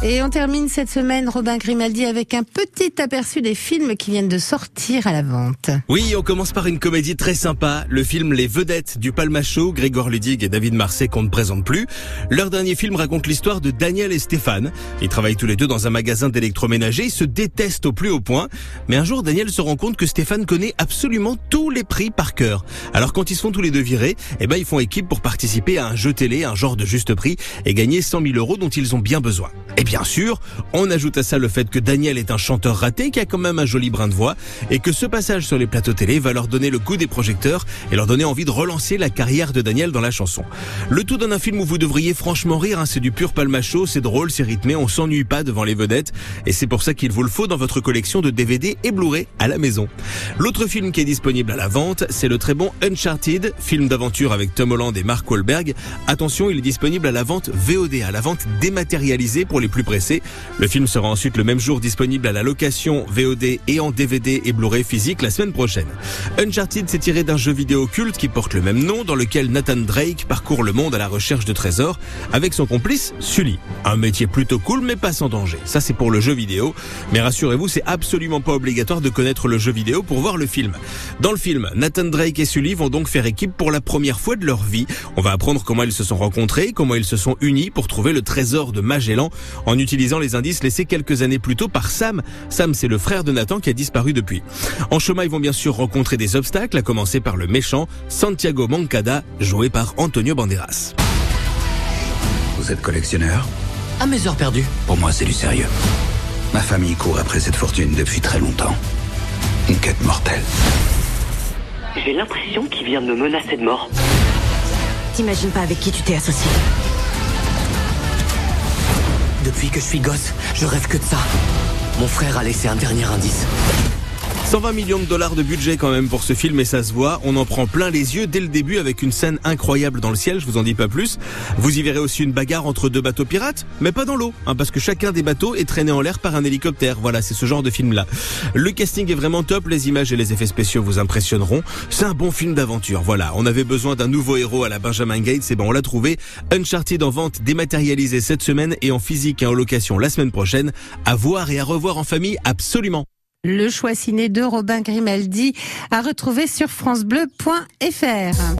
Et on termine cette semaine, Robin Grimaldi, avec un petit aperçu des films qui viennent de sortir à la vente. Oui, on commence par une comédie très sympa, le film Les Vedettes du Palmacho, Grégoire Ludig et David Marseille qu'on ne présente plus. Leur dernier film raconte l'histoire de Daniel et Stéphane. Ils travaillent tous les deux dans un magasin d'électroménager, ils se détestent au plus haut point. Mais un jour, Daniel se rend compte que Stéphane connaît absolument tous les prix par cœur. Alors quand ils se font tous les deux virer, eh ben ils font équipe pour participer à un jeu télé, un genre de juste prix, et gagner 100 000 euros dont ils ont bien besoin. Et bien sûr, on ajoute à ça le fait que Daniel est un chanteur raté qui a quand même un joli brin de voix et que ce passage sur les plateaux télé va leur donner le goût des projecteurs et leur donner envie de relancer la carrière de Daniel dans la chanson. Le tout donne un film où vous devriez franchement rire, hein, c'est du pur palmacho, c'est drôle, c'est rythmé, on s'ennuie pas devant les vedettes et c'est pour ça qu'il vous le faut dans votre collection de DVD et Blu-ray à la maison. L'autre film qui est disponible à la vente, c'est le très bon Uncharted, film d'aventure avec Tom Holland et Mark Wahlberg. Attention, il est disponible à la vente VOD, à la vente dématérialisée pour les plus pressés. Le film sera ensuite le même jour disponible à la location VOD et en DVD et Blu-ray physique la semaine prochaine. Uncharted s'est tiré d'un jeu vidéo culte qui porte le même nom dans lequel Nathan Drake parcourt le monde à la recherche de trésors avec son complice Sully. Un métier plutôt cool mais pas sans danger. Ça c'est pour le jeu vidéo. Mais rassurez-vous, c'est absolument pas obligatoire de connaître le jeu vidéo pour voir le film. Dans le film, Nathan Drake et Sully vont donc faire équipe pour la première fois de leur vie. On va apprendre comment ils se sont rencontrés, comment ils se sont unis pour trouver le trésor de Magellan en utilisant les indices laissés quelques années plus tôt par Sam. Sam, c'est le frère de Nathan qui a disparu depuis. En chemin, ils vont bien sûr rencontrer des obstacles, à commencer par le méchant Santiago Mancada, joué par Antonio Banderas. Vous êtes collectionneur? À mes heures perdues. Pour moi, c'est du sérieux. Ma famille court après cette fortune depuis très longtemps. Une quête mortelle. J'ai l'impression qu'il vient de me menacer de mort. T'imagines pas avec qui tu t'es associé Depuis que je suis gosse, je rêve que de ça. Mon frère a laissé un dernier indice. 120 millions de dollars de budget quand même pour ce film et ça se voit, on en prend plein les yeux dès le début avec une scène incroyable dans le ciel, je vous en dis pas plus. Vous y verrez aussi une bagarre entre deux bateaux pirates, mais pas dans l'eau, hein, parce que chacun des bateaux est traîné en l'air par un hélicoptère. Voilà, c'est ce genre de film là. Le casting est vraiment top, les images et les effets spéciaux vous impressionneront. C'est un bon film d'aventure, voilà. On avait besoin d'un nouveau héros à la Benjamin Gates, et ben on l'a trouvé. Uncharted en vente dématérialisé cette semaine et en physique et en location la semaine prochaine. À voir et à revoir en famille, absolument. Le choix ciné de Robin Grimaldi à retrouver sur francebleu.fr.